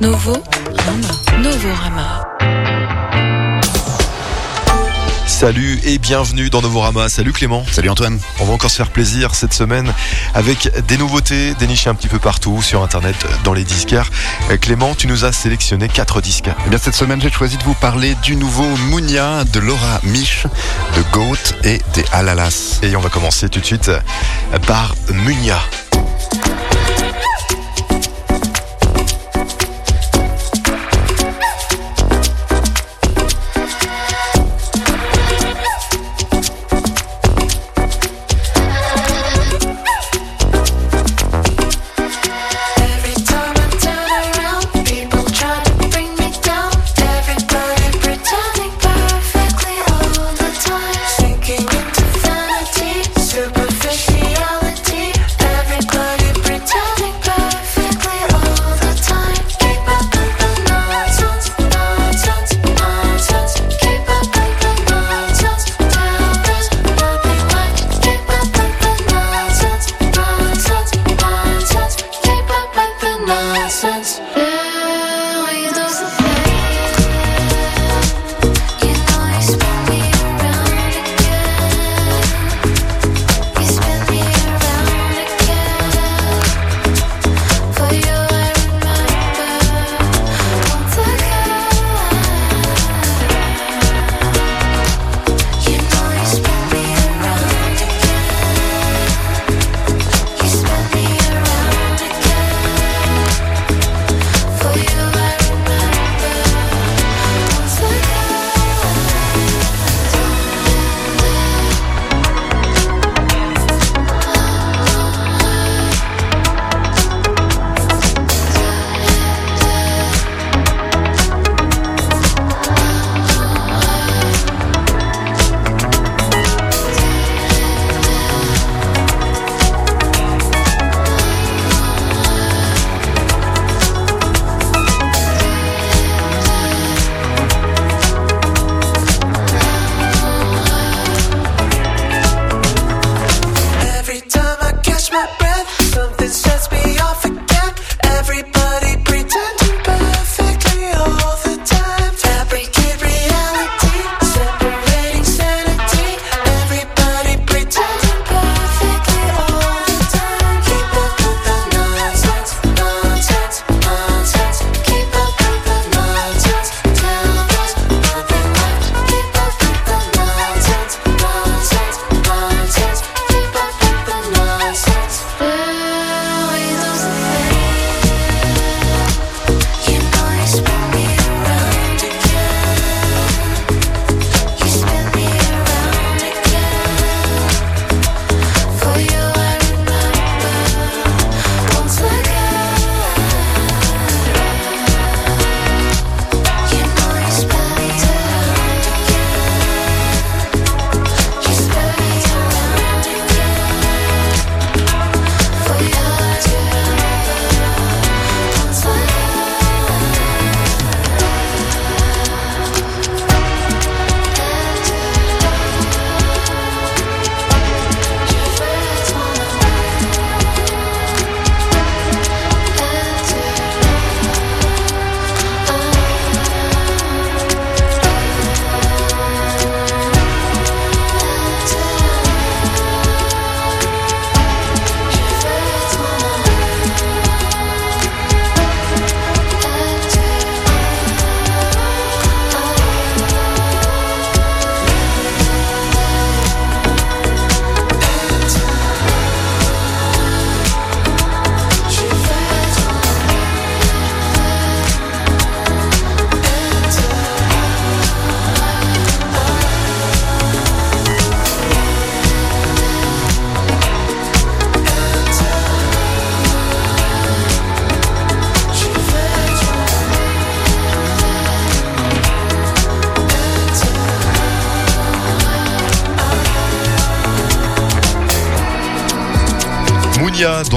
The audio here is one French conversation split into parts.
Novo Rama. Novo Rama. Salut et bienvenue dans Novorama. Salut Clément. Salut Antoine. On va encore se faire plaisir cette semaine avec des nouveautés dénichées un petit peu partout sur internet, dans les disquaires. Euh, Clément, tu nous as sélectionné quatre disques. Eh bien, cette semaine, j'ai choisi de vous parler du nouveau Mounia, de Laura Mich, de Goat et des Alalas. Et on va commencer tout de suite par Munia.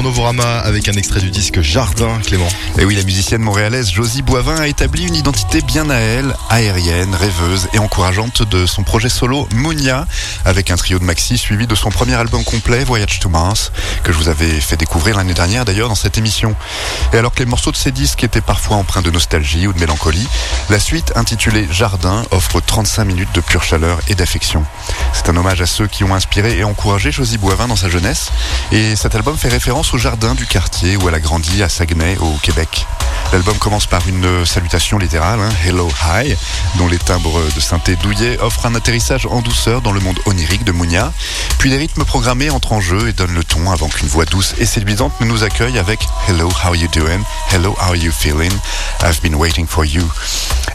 Novorama avec un extrait du disque Jardin, Clément. Et oui, la musicienne montréalaise Josie Boivin a établi une identité bien à elle, aérienne, rêveuse et encourageante de son projet solo Mounia, avec un trio de maxi suivi de son premier album complet Voyage to Mars, que je vous avais fait découvrir l'année dernière d'ailleurs dans cette émission. Et alors que les morceaux de ces disques étaient parfois empreints de nostalgie ou de mélancolie, la suite intitulée Jardin offre 35 minutes de pure chaleur et d'affection. C'est un hommage à ceux qui ont inspiré et encouragé Josie Boivin dans sa jeunesse, et cet album fait référence au jardin du quartier où elle a grandi à Saguenay au Québec. L'album commence par une salutation littérale, hein, Hello Hi, dont les timbres de synthé douillet offrent un atterrissage en douceur dans le monde onirique de Mounia. Puis les rythmes programmés entrent en jeu et donnent le ton avant qu'une voix douce et séduisante ne nous accueille avec Hello, how you doing? Hello, how you feeling? I've been waiting for you.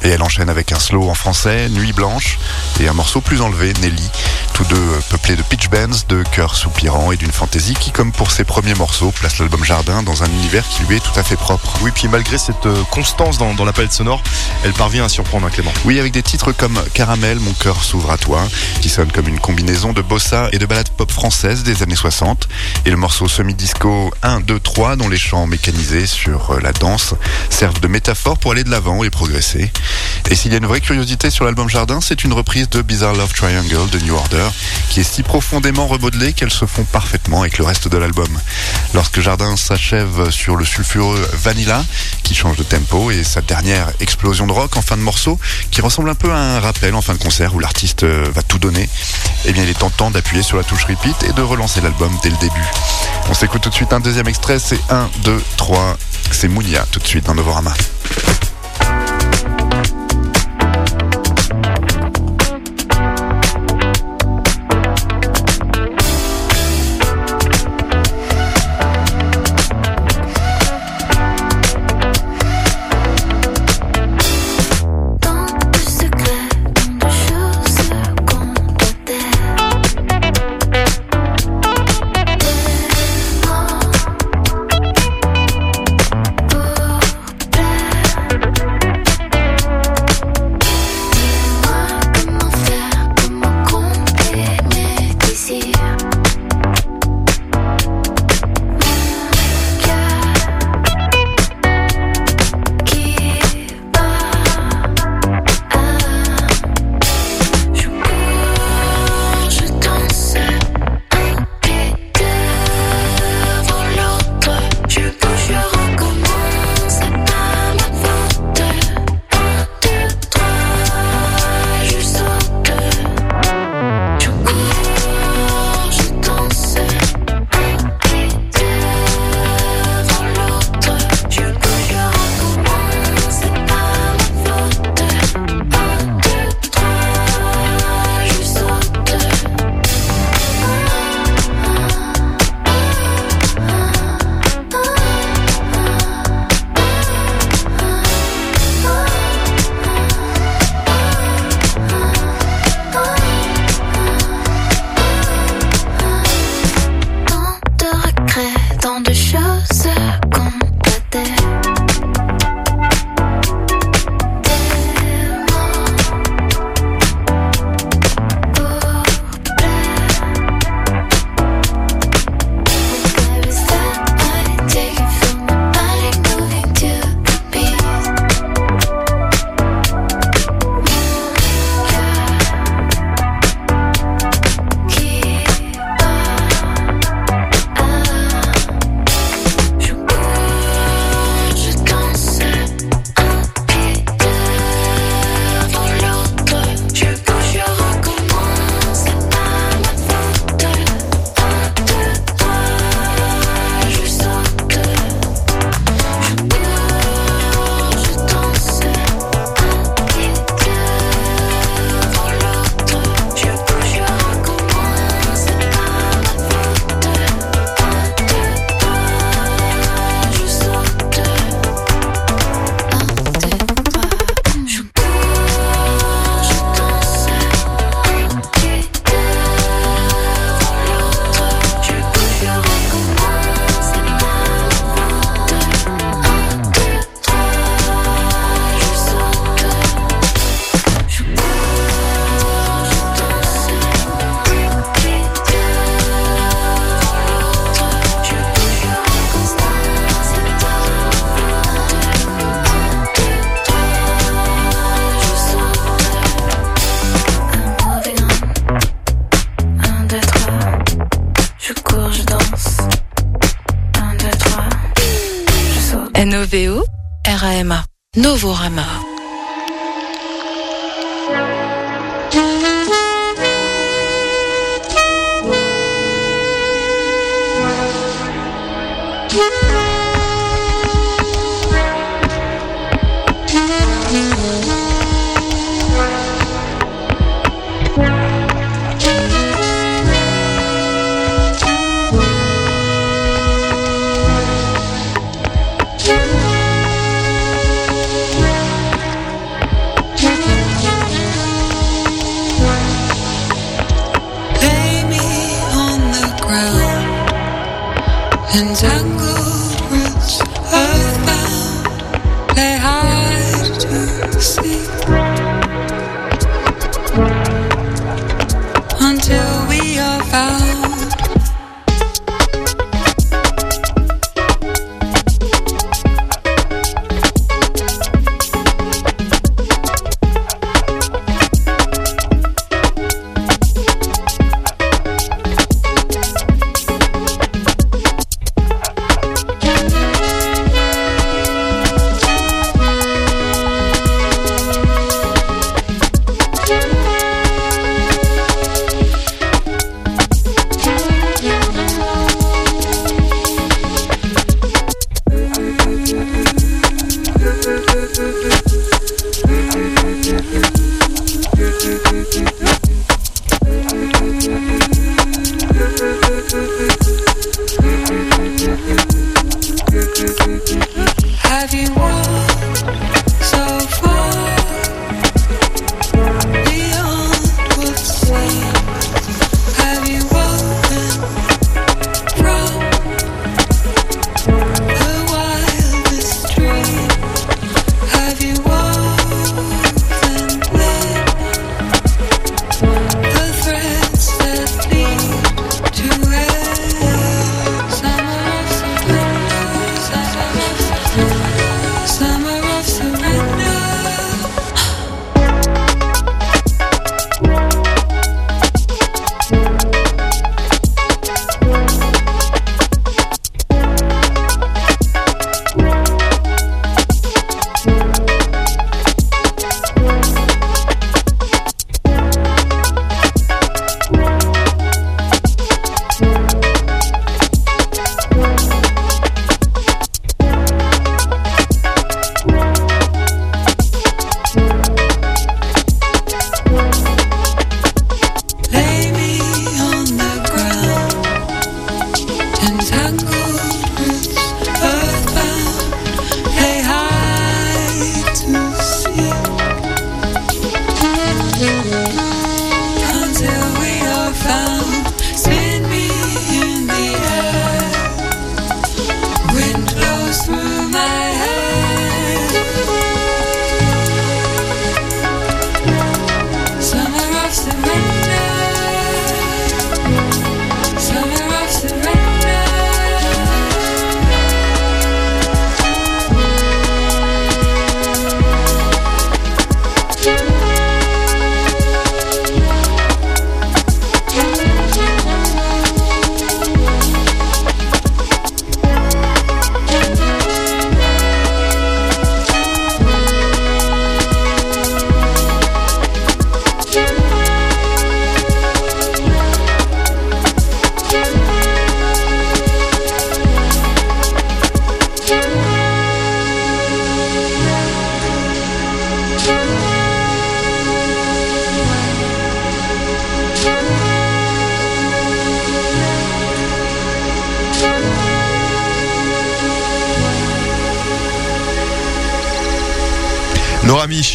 Et elle enchaîne avec un slow en français, Nuit blanche, et un morceau plus enlevé, Nelly, tous deux peuplés de pitch bends, de chœurs soupirants et d'une fantaisie qui, comme pour ses premiers morceaux, place l'album Jardin dans un univers qui lui est tout à fait propre. Oui, puis malgré cette euh, constance dans, dans la palette sonore, elle parvient à surprendre, hein, Clément. Oui, avec des titres comme Caramel, Mon cœur s'ouvre à toi, qui sonne comme une combinaison de bossa et de ballades pop françaises des années 60, et le morceau semi-disco 1, 2, 3, dont les chants mécanisés sur euh, la danse servent de métaphore pour aller de l'avant et progresser. Et s'il y a une vraie curiosité sur l'album Jardin, c'est une reprise de Bizarre Love Triangle de New Order, qui est si profondément remodelée qu'elles se font parfaitement avec le reste de l'album. Lorsque Jardin s'achève sur le sulfureux Vanilla, qui change de tempo, et sa dernière explosion de rock en fin de morceau, qui ressemble un peu à un rappel en fin de concert où l'artiste euh, va tout donner, eh bien il est tentant d'appuyer sur la touche repeat et de relancer l'album dès le début. On s'écoute tout de suite un deuxième extrait, c'est 1, 2, 3, c'est Mounia tout de suite dans Novorama. Novorama.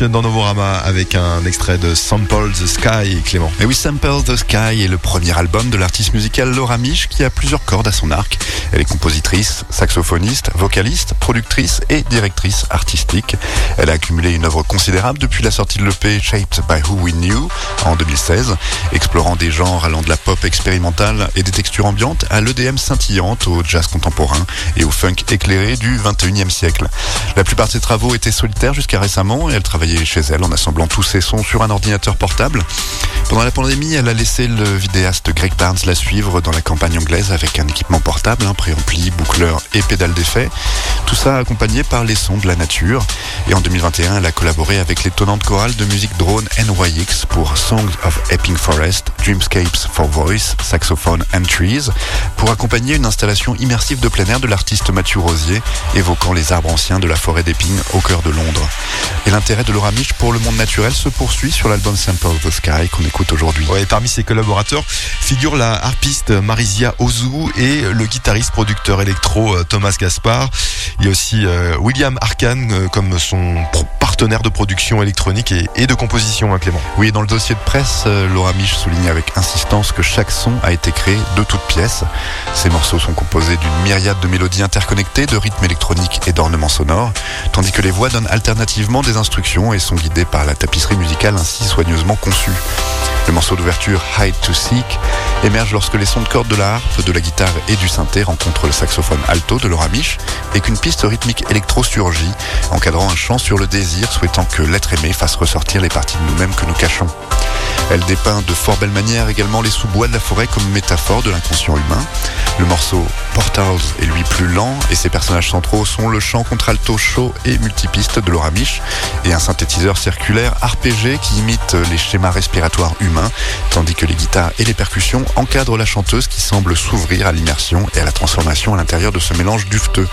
Dans Novorama avec un extrait de Sample the Sky, Clément. Et oui, Sample the Sky est le premier album de l'artiste musicale Laura Mich qui a plusieurs cordes à son arc. Elle est compositrice, saxophoniste, vocaliste, productrice et directrice artistique. Elle a accumulé une œuvre considérable depuis la sortie de l'EP Shaped by Who We Knew en 2016, explorant des genres allant de la pop expérimentale et des textures ambiantes à l'EDM scintillante, au jazz contemporain et au funk éclairé du 21e siècle. La plupart de ses travaux étaient solitaires jusqu'à récemment et elle travaillait chez elle en assemblant tous ses sons sur un ordinateur portable. Pendant la pandémie, elle a laissé le vidéaste Greg Barnes la suivre dans la campagne anglaise avec un équipement portable, un préampli, boucleur et pédale d'effet. Tout ça accompagné par les sons de la nature. Et en 2021, elle a collaboré avec l'étonnante chorale de musique drone NYX pour Songs of Epping Forest, Dreamscapes for Voice, Saxophone and Trees, pour accompagner une installation immersive de plein air de l'artiste Mathieu Rosier, évoquant les arbres anciens de la forêt d'Epping au cœur de Londres. Et l'intérêt de Laura Mich pour le monde naturel se poursuit sur l'album Sample of the Sky qu'on écoute aujourd'hui. Ouais, parmi ses collaborateurs figurent la harpiste Marisia Ozu et le guitariste producteur électro euh, Thomas Gaspard. Il y a aussi euh, William Arkan euh, comme son partenaire de production électronique et, de composition, hein, Clément. Oui, dans le dossier de presse, euh, Laura Mich souligne avec insistance que chaque son a été créé de toutes pièces. Ces morceaux sont composés d'une myriade de mélodies interconnectées, de rythmes électroniques et d'ornements sonores, tandis que les voix donnent alternativement des instructions et sont guidées par la tapisserie musicale ainsi soigneusement conçue. Le morceau d'ouverture Hide to Seek émerge lorsque les sons de cordes de la harpe, de la guitare et du synthé rencontrent le saxophone alto de Laura Mich et qu'une piste rythmique électro surgit, encadrant un chant sur le désir, souhaitant que l'être aimé fasse ressortir les parties de nous-mêmes que nous cachons. Elle dépeint de fort belle manière également les sous-bois de la forêt comme métaphore de l'inconscient humain. Le morceau Portals est lui plus lent et ses personnages centraux sont le chant contralto chaud et multipiste de Laura Mich et un synthétiseur circulaire RPG qui imite les schémas respiratoires humains, tandis que les guitares et les percussions encadrent la chanteuse qui semble s'ouvrir à l'immersion et à la transformation à l'intérieur de ce mélange dufteux.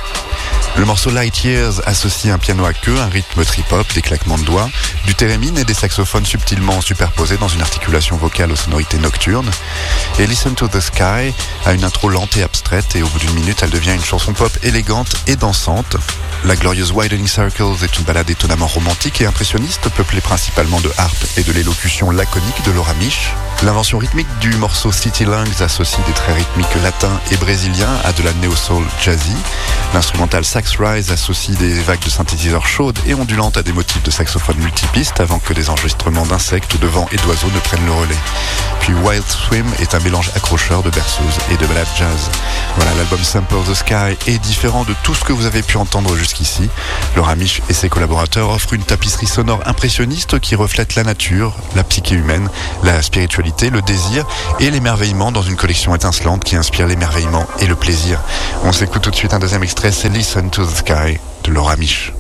Le morceau Light Years associe un piano à queue, un rythme trip-hop, des claquements de doigts, du thérémine et des saxophones subtilement superposés dans une articulation vocale aux sonorités nocturnes. Et Listen to the Sky a une intro lente et abstraite et au bout d'une minute elle devient une chanson pop élégante et dansante. La glorieuse Widening Circles est une balade étonnamment romantique et impressionniste, peuplée principalement de harpe et de l'élocution laconique de Laura Mich. L'invention rythmique du morceau City Lungs associe des traits rythmiques latins et brésiliens à de la neo-soul jazzy. L'instrumental Sax Rise associe des vagues de synthétiseurs chaudes et ondulantes à des motifs de saxophone multipistes avant que des enregistrements d'insectes, de vent et d'oiseaux ne prennent le relais. Puis Wild Swim est un mélange accrocheur de berceuse et de ballade jazz. Voilà, l'album Sample the Sky est différent de tout ce que vous avez pu entendre jusqu'ici. Laura Mich et ses collaborateurs offrent une tapisserie sonore impressionniste qui reflète la nature, la psyché humaine, la spiritualité, le désir et dans une collection étincelante qui inspire l'émerveillement et le plaisir. On s'écoute tout de suite un deuxième extrait, c'est Listen to the Sky de Laura Mich.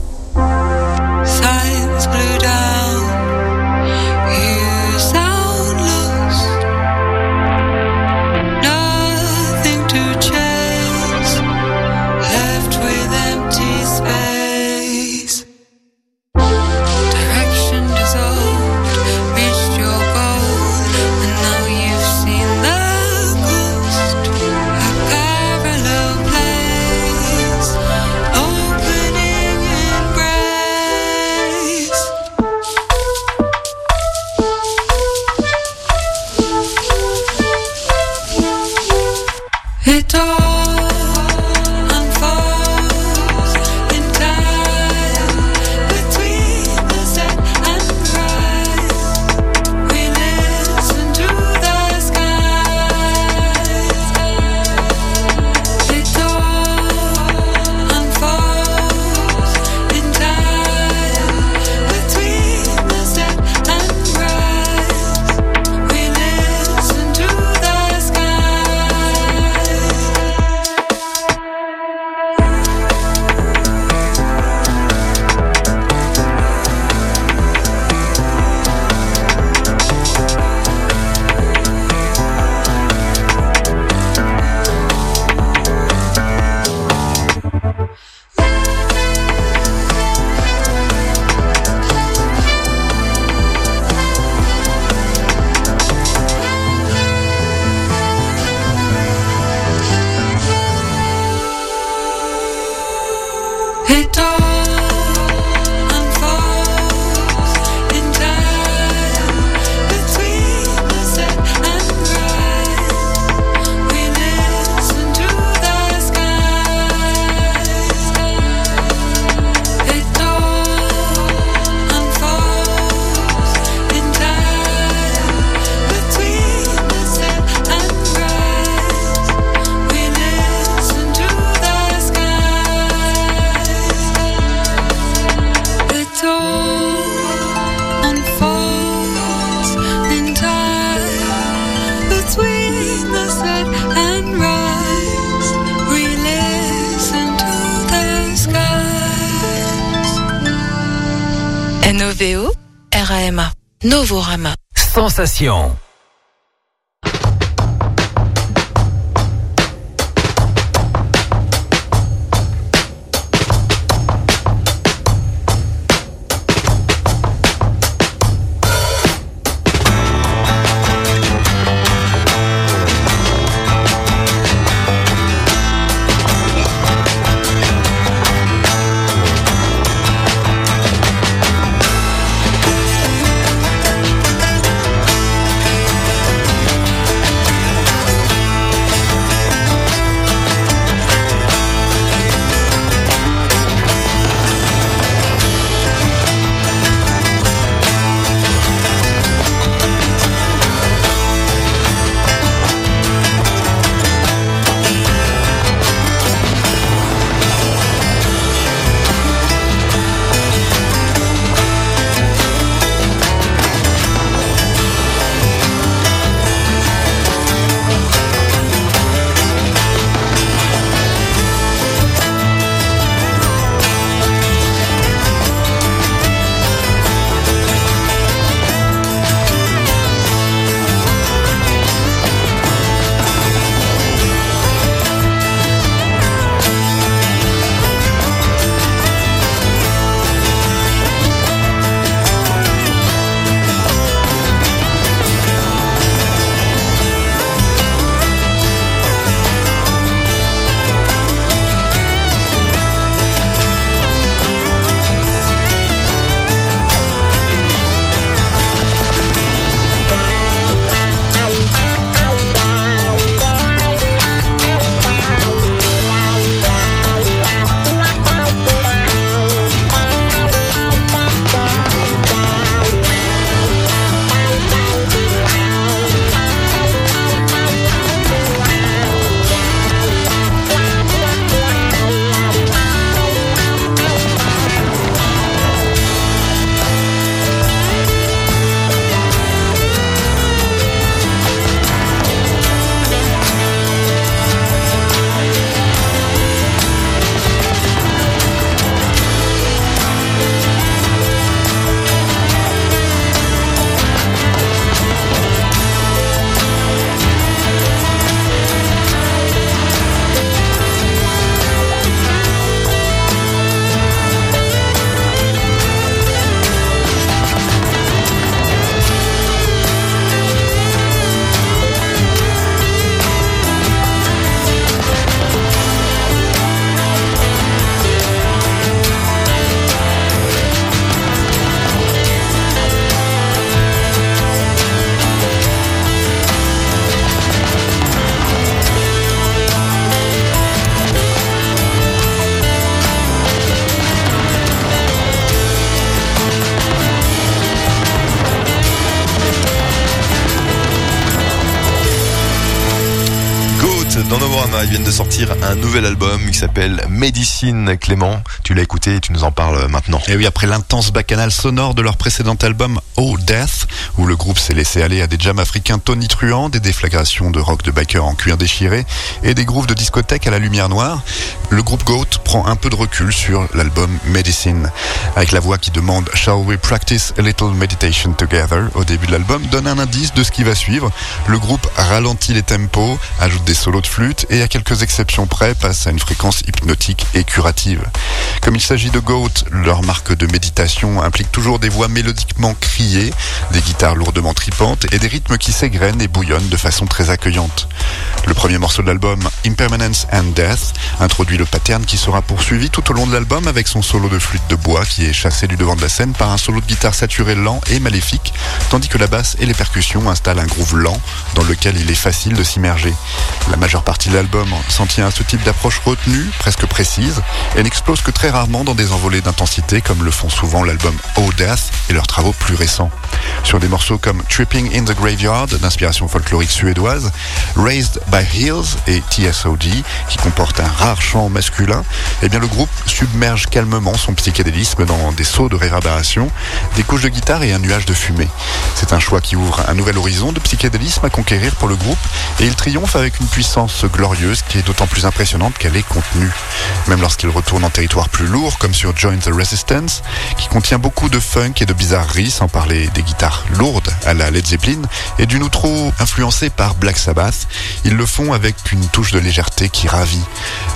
Sensation. Un nouvel album qui s'appelle Médecine Clément. Tu l'as écouté et tu nous en parles maintenant. Et oui, après l'intense bacchanal sonore de leur précédent album Oh Death, où le groupe s'est laissé aller à des jams africains tonitruants, des déflagrations de rock de biker en cuir déchiré et des grooves de discothèque à la lumière noire, le groupe Goat prend un peu de recul sur l'album Medicine. Avec la voix qui demande Shall we practice a little meditation together? Au début de l'album, donne un indice de ce qui va suivre. Le groupe ralentit les tempos, ajoute des solos de flûte et à quelques exceptions près passe à une fréquence hypnotique et curative. Comme il s'agit de Goat, leur marque de méditation implique toujours des voix mélodiquement criées, des guitares lourdement tripantes et des rythmes qui s'égrènent et bouillonnent de façon très accueillante. Le premier morceau de l'album, Impermanence and Death, introduit le pattern qui sera poursuivi tout au long de l'album avec son solo de flûte de bois qui est chassé du devant de la scène par un solo de guitare saturé lent et maléfique, tandis que la basse et les percussions installent un groove lent dans lequel il est facile de s'immerger. La majeure partie de l'album s'en tient à ce type d'approche retenue, presque précise, et n'explose que très rarement dans des envolées d'intensité comme le font souvent l'album Oh Death et leurs travaux plus récents. Sur des morceaux comme Tripping in the Graveyard d'inspiration folklorique suédoise, Raised by Hills et TSOD qui comporte un rare chant masculin, eh bien le groupe submerge calmement son psychédélisme dans des sauts de réverbération, des couches de guitare et un nuage de fumée. C'est un choix qui ouvre un nouvel horizon de psychédélisme à conquérir pour le groupe et il triomphe avec une puissance glorieuse qui est d'autant plus impressionnante qu'elle est contenue. Même lorsqu'il retourne en territoire plus lourd, comme sur Join the Resistance, qui contient beaucoup de funk et de bizarreries, sans parler des guitares lourdes à la Led Zeppelin, et d'une outro influencée par Black Sabbath, ils le font avec une touche de légèreté qui ravit.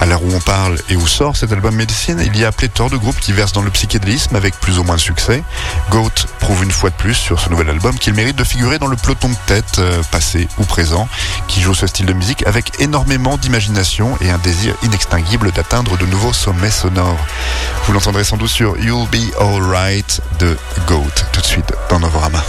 À l'heure où on parle et où sort cet album Medicine, il y a pléthore de groupes qui versent dans le psychédélisme avec plus ou moins de succès. Goat prouve une fois de plus sur ce nouvel album qu'il mérite de figurer dans le peloton de tête, euh, passé ou présent, qui joue ce style de musique avec énormément d'imagination et un désir inextinguible d'atteindre de nouveaux sommets sonores. Vous l'entendrez sans doute sur You'll Be Alright de Goat, tout de suite dans Novorama.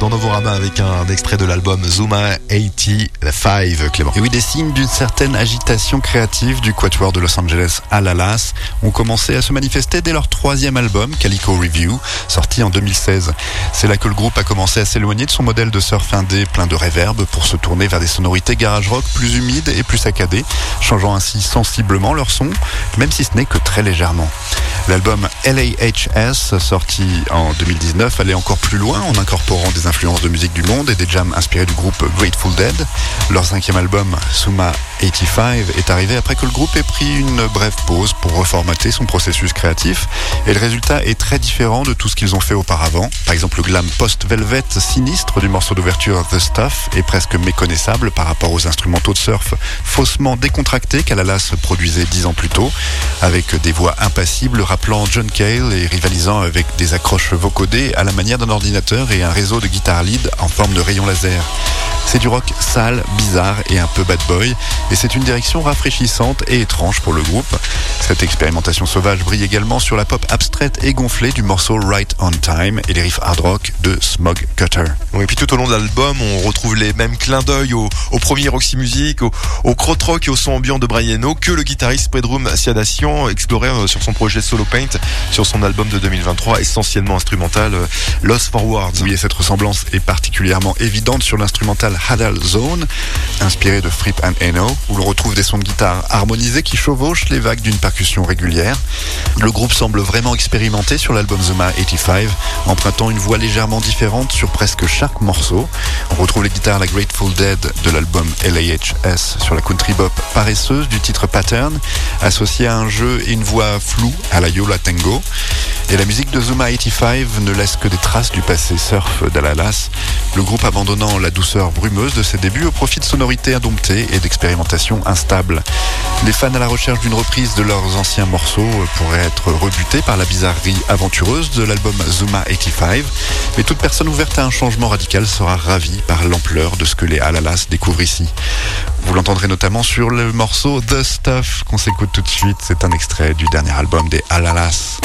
Dans Novorama avec un extrait de l'album Zuma 85, Clément. Et oui, des signes d'une certaine agitation créative du quatuor de Los Angeles Alalas ont commencé à se manifester dès leur troisième album, Calico Review, sorti en 2016. C'est là que le groupe a commencé à s'éloigner de son modèle de surf indé plein de réverb pour se tourner vers des sonorités garage rock plus humides et plus saccadées, changeant ainsi sensiblement leur son, même si ce n'est que très légèrement. L'album LAHS, sorti en 2019, allait encore plus loin en incorporant des influences de musique du monde et des jams inspirés du groupe Grateful Dead. Leur cinquième album, Suma 85, est arrivé après que le groupe ait pris une brève pause pour reformater son processus créatif. Et le résultat est très différent de tout ce qu'ils ont fait auparavant. Par exemple, le glam post-velvet sinistre du morceau d'ouverture The Stuff est presque méconnaissable par rapport aux instrumentaux de surf faussement décontractés qu'Alalas produisait dix ans plus tôt, avec des voix impassibles rappelant John Cale et rivalisant avec des accroches vocodées à la manière d'un ordinateur et un réseau de guitare lead en forme de rayon laser. C'est du rock sale, bizarre et un peu bad boy, et c'est une direction rafraîchissante et étrange pour le groupe. Cette expérimentation sauvage brille également sur la pop abstraite et gonflée du morceau Right on Time et les riffs hard rock de Smog Cutter. Et puis tout au long de l'album, on retrouve les mêmes clins d'œil au, au premier Roxy Music, au, au rock et au son ambiant de Brian que le guitariste Pedrum Siadation explorait euh, sur son projet Solo Paint, sur son album de 2023, essentiellement instrumental euh, Lost Forwards. Oui, et cette ressemblance est particulièrement évidente sur l'instrumental Hadal Zone, inspiré de Fripp and Eno, où l'on retrouve des sons de guitare harmonisés qui chevauchent les vagues d'une percussion régulière. Le groupe semble vraiment expérimenter sur l'album Zuma 85, empruntant une voix légèrement différente sur presque chaque morceau. On retrouve les guitares La Grateful Dead de l'album LAHS sur la country bop paresseuse du titre Pattern, associée à un jeu et une voix floue à la Yola Tango. Et la musique de Zuma 85 ne laisse que des traces du passé surf d'Alalas, le groupe abandonnant la douceur brumeuse de ses débuts au profit de sonorités indomptées et d'expérimentations instables. Les fans à la recherche d'une reprise de leurs anciens morceaux pourraient être rebutés par la bizarrerie aventureuse de l'album Zuma 85, mais toute personne ouverte à un changement radical sera ravie par l'ampleur de ce que les Alalas découvrent ici. Vous l'entendrez notamment sur le morceau The Stuff qu'on s'écoute tout de suite. C'est un extrait du dernier album des Alalas. Alalas.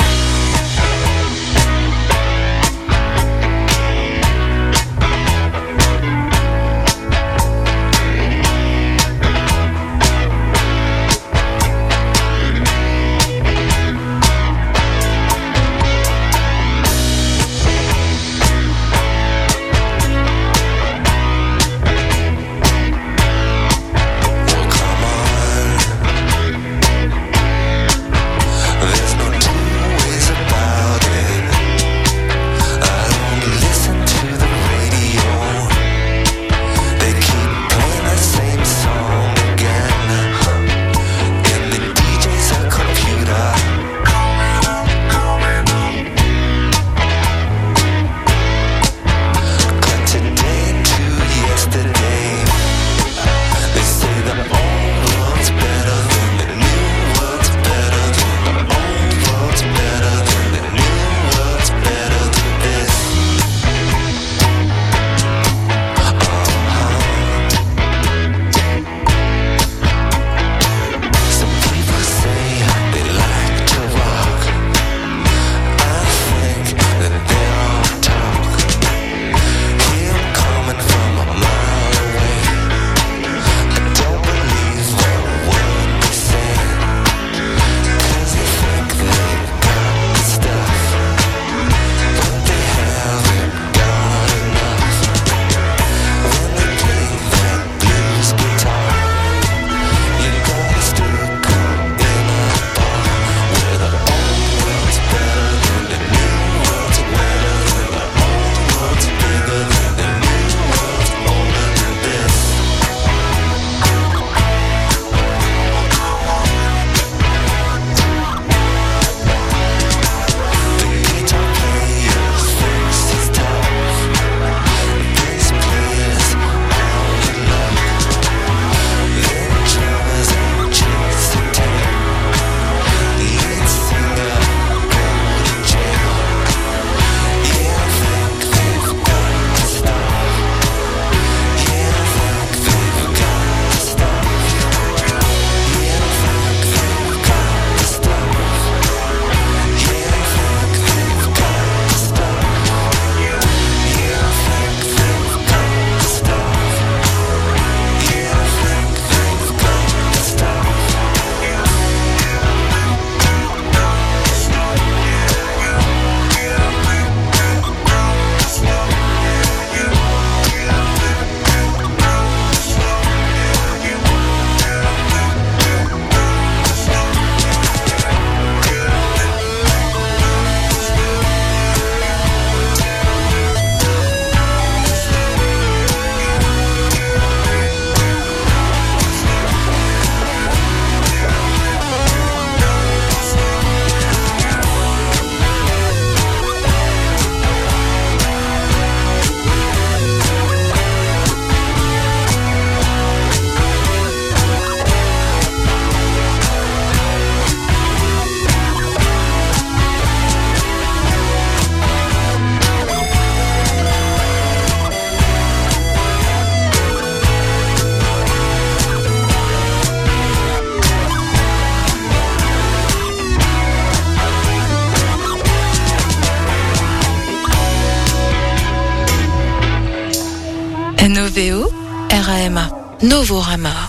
Novorama.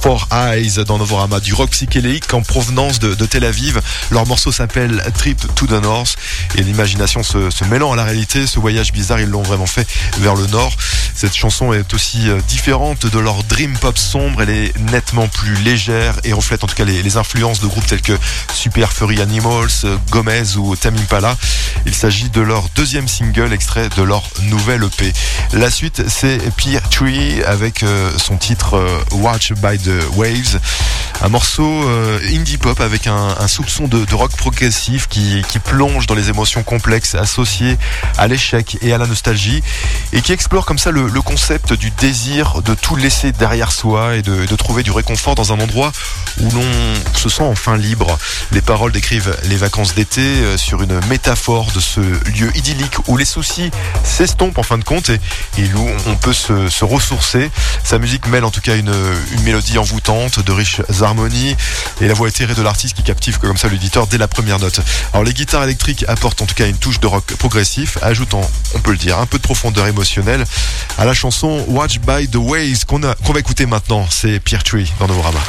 For Eyes dans Novorama, du rock psychédélique en provenance de, Tel Aviv. Leur morceau s'appelle Trip to the North et l'imagination se, se mêlant à la réalité, ce voyage bizarre, ils l'ont vraiment fait vers le nord. Cette chanson est aussi euh, différente de leur dream pop sombre, elle est nettement plus légère et reflète en tout cas les, influences de groupes tels que Super Furry Animals, euh, Gomez ou Tame Impala. Il s'agit de leur deuxième single extrait de leur nouvelle EP. La suite, c'est Peer Tree avec euh, son titre Watch by the Waves. Un morceau euh, indie pop avec un, soupçon de, rock progressif qui, plonge dans les émotions complexes associées à l'échec et à la nostalgie et qui explore comme ça le, concept du désir de tout laisser derrière soi et de, trouver du réconfort dans un endroit où l'on se sent enfin libre. Les paroles décrivent les vacances d'été euh, sur une métaphore de ce lieu idyllique où les soucis s'estompent en fin de compte et, où on peut se, ressourcer. Sa musique mêle en tout cas une mélodie envoûtante, de riches harmonies et la voix éthérée de l'artiste qui captive comme ça l'auditeur dès la première note. Alors les guitares électriques apportent en tout cas une touche de rock progressif, ajoutant, on peut le dire, un peu de profondeur émotionnelle à la chanson Watch by the Ways qu'on a- qu'on va écouter maintenant. C'est Pierre Tree dans Novorama.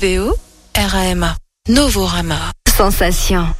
N-O-V-O R-A-M-A. Novorama. Sensation.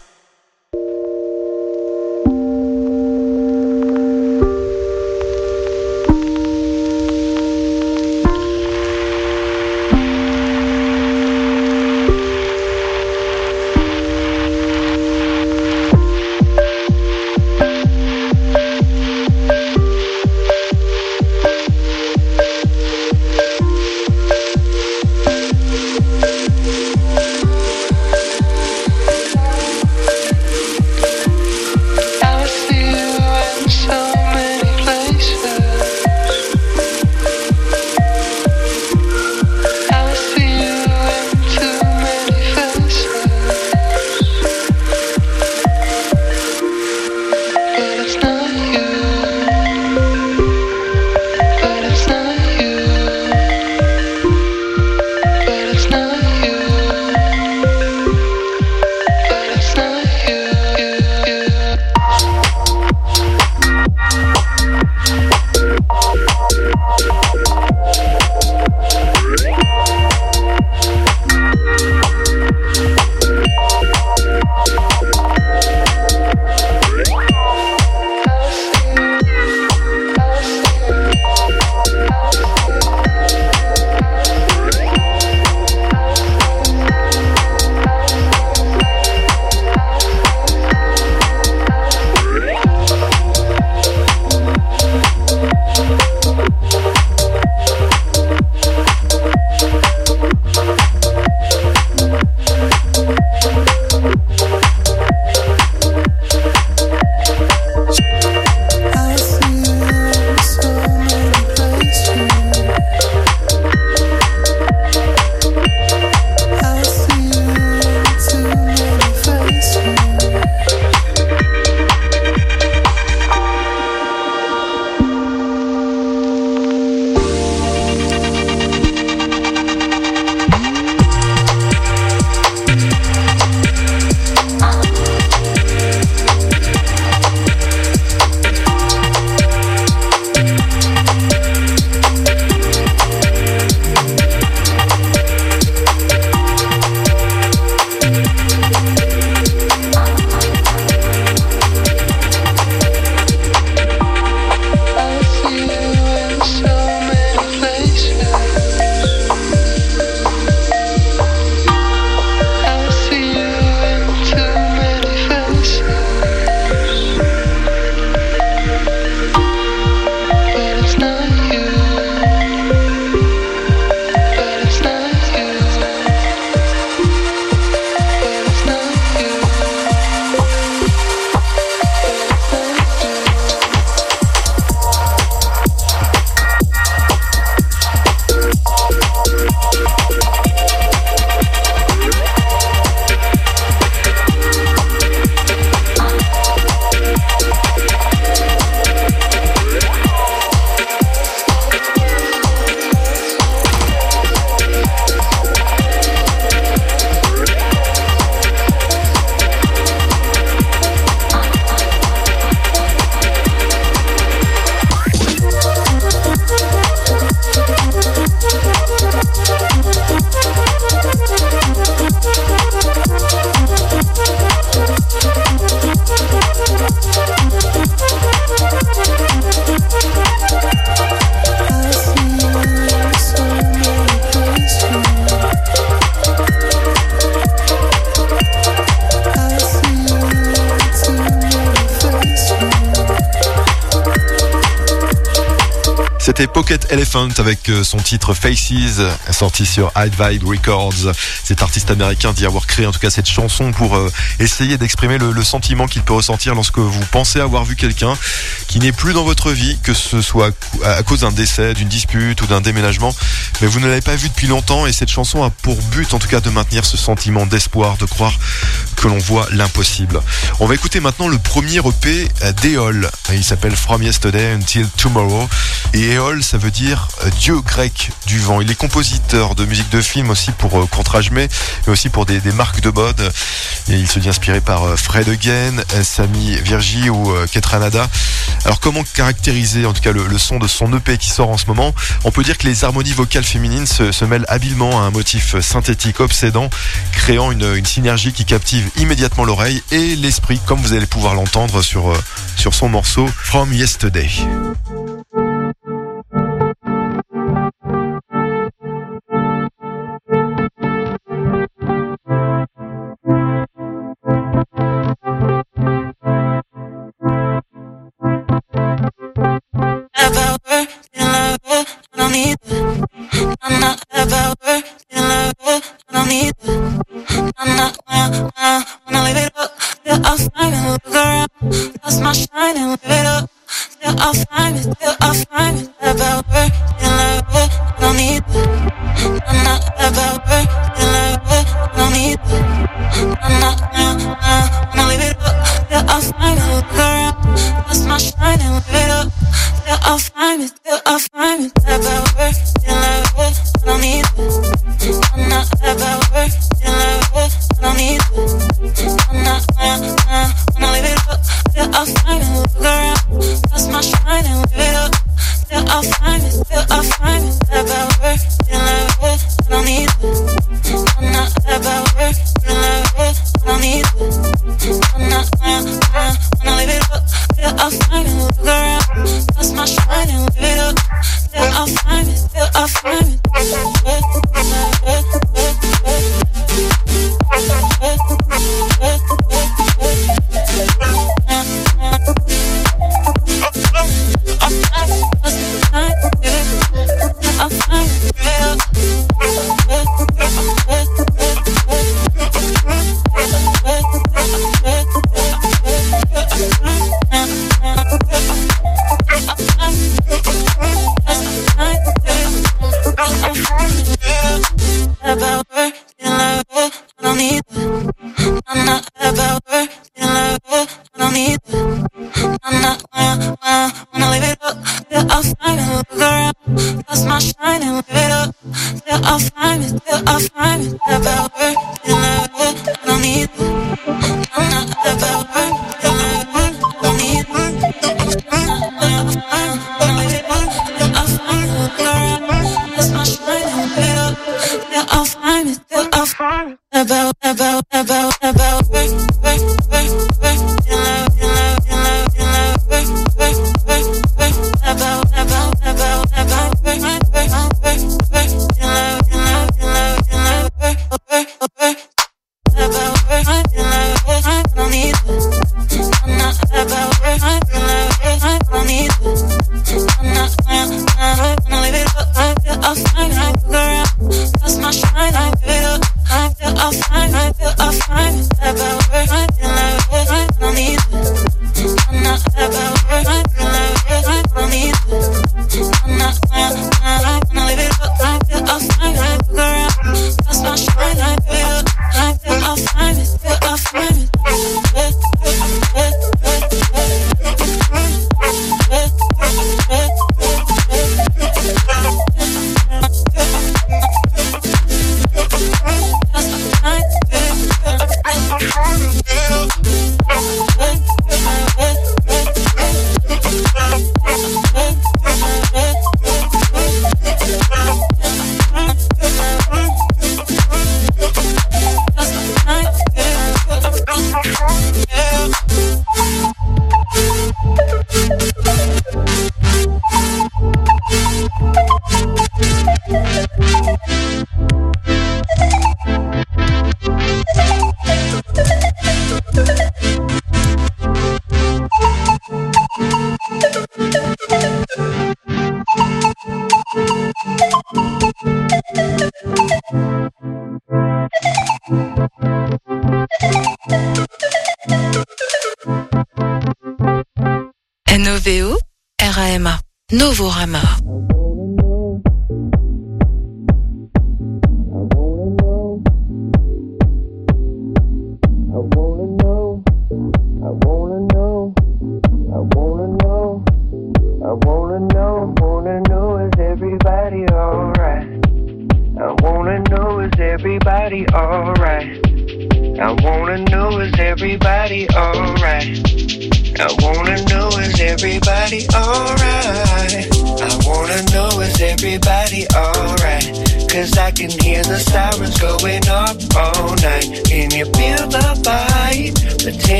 Avec euh, son titre Faces, sorti sur Vibe Records. Cet artiste américain dit avoir créé en tout cas cette chanson pour euh, essayer d'exprimer le, le sentiment qu'il peut ressentir lorsque vous pensez avoir vu quelqu'un qui n'est plus dans votre vie, que ce soit à cause d'un décès, d'une dispute ou d'un déménagement, mais vous ne l'avez pas vu depuis longtemps et cette chanson a pour but en tout cas de maintenir ce sentiment d'espoir, de croire que l'on voit l'impossible. On va écouter maintenant le premier EP d'Eol. Il s'appelle From Yesterday Until Tomorrow. Et Éole, ça veut dire euh, dieu grec du vent. Il est compositeur de musique de film aussi pour euh, Contrajmé et aussi pour des, des, marques de mode. Et il se dit inspiré par euh, Fred Again, Sami Virgi ou Ketranada. Alors comment caractériser en tout cas le, son de son EP qui sort en ce moment? On peut dire que les harmonies vocales féminines se, se mêlent habilement à un motif synthétique obsédant, créant une, une synergie qui captive immédiatement l'oreille et l'esprit, comme vous allez pouvoir l'entendre sur, sur son morceau From Yesterday.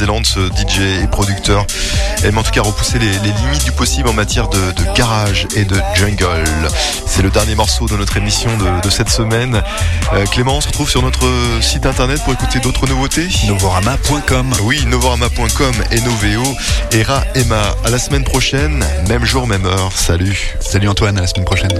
Ce DJ et producteur aime en tout cas repousser les, limites du possible en matière de, garage et de jungle. C'est le dernier morceau de notre émission de, cette semaine. Euh, Clément, on se retrouve sur notre site internet pour écouter d'autres nouveautés. Novorama.com. Oui, novorama.com et Noveo et Emma. À la semaine prochaine, même jour, même heure. Salut. Salut Antoine, à la semaine prochaine.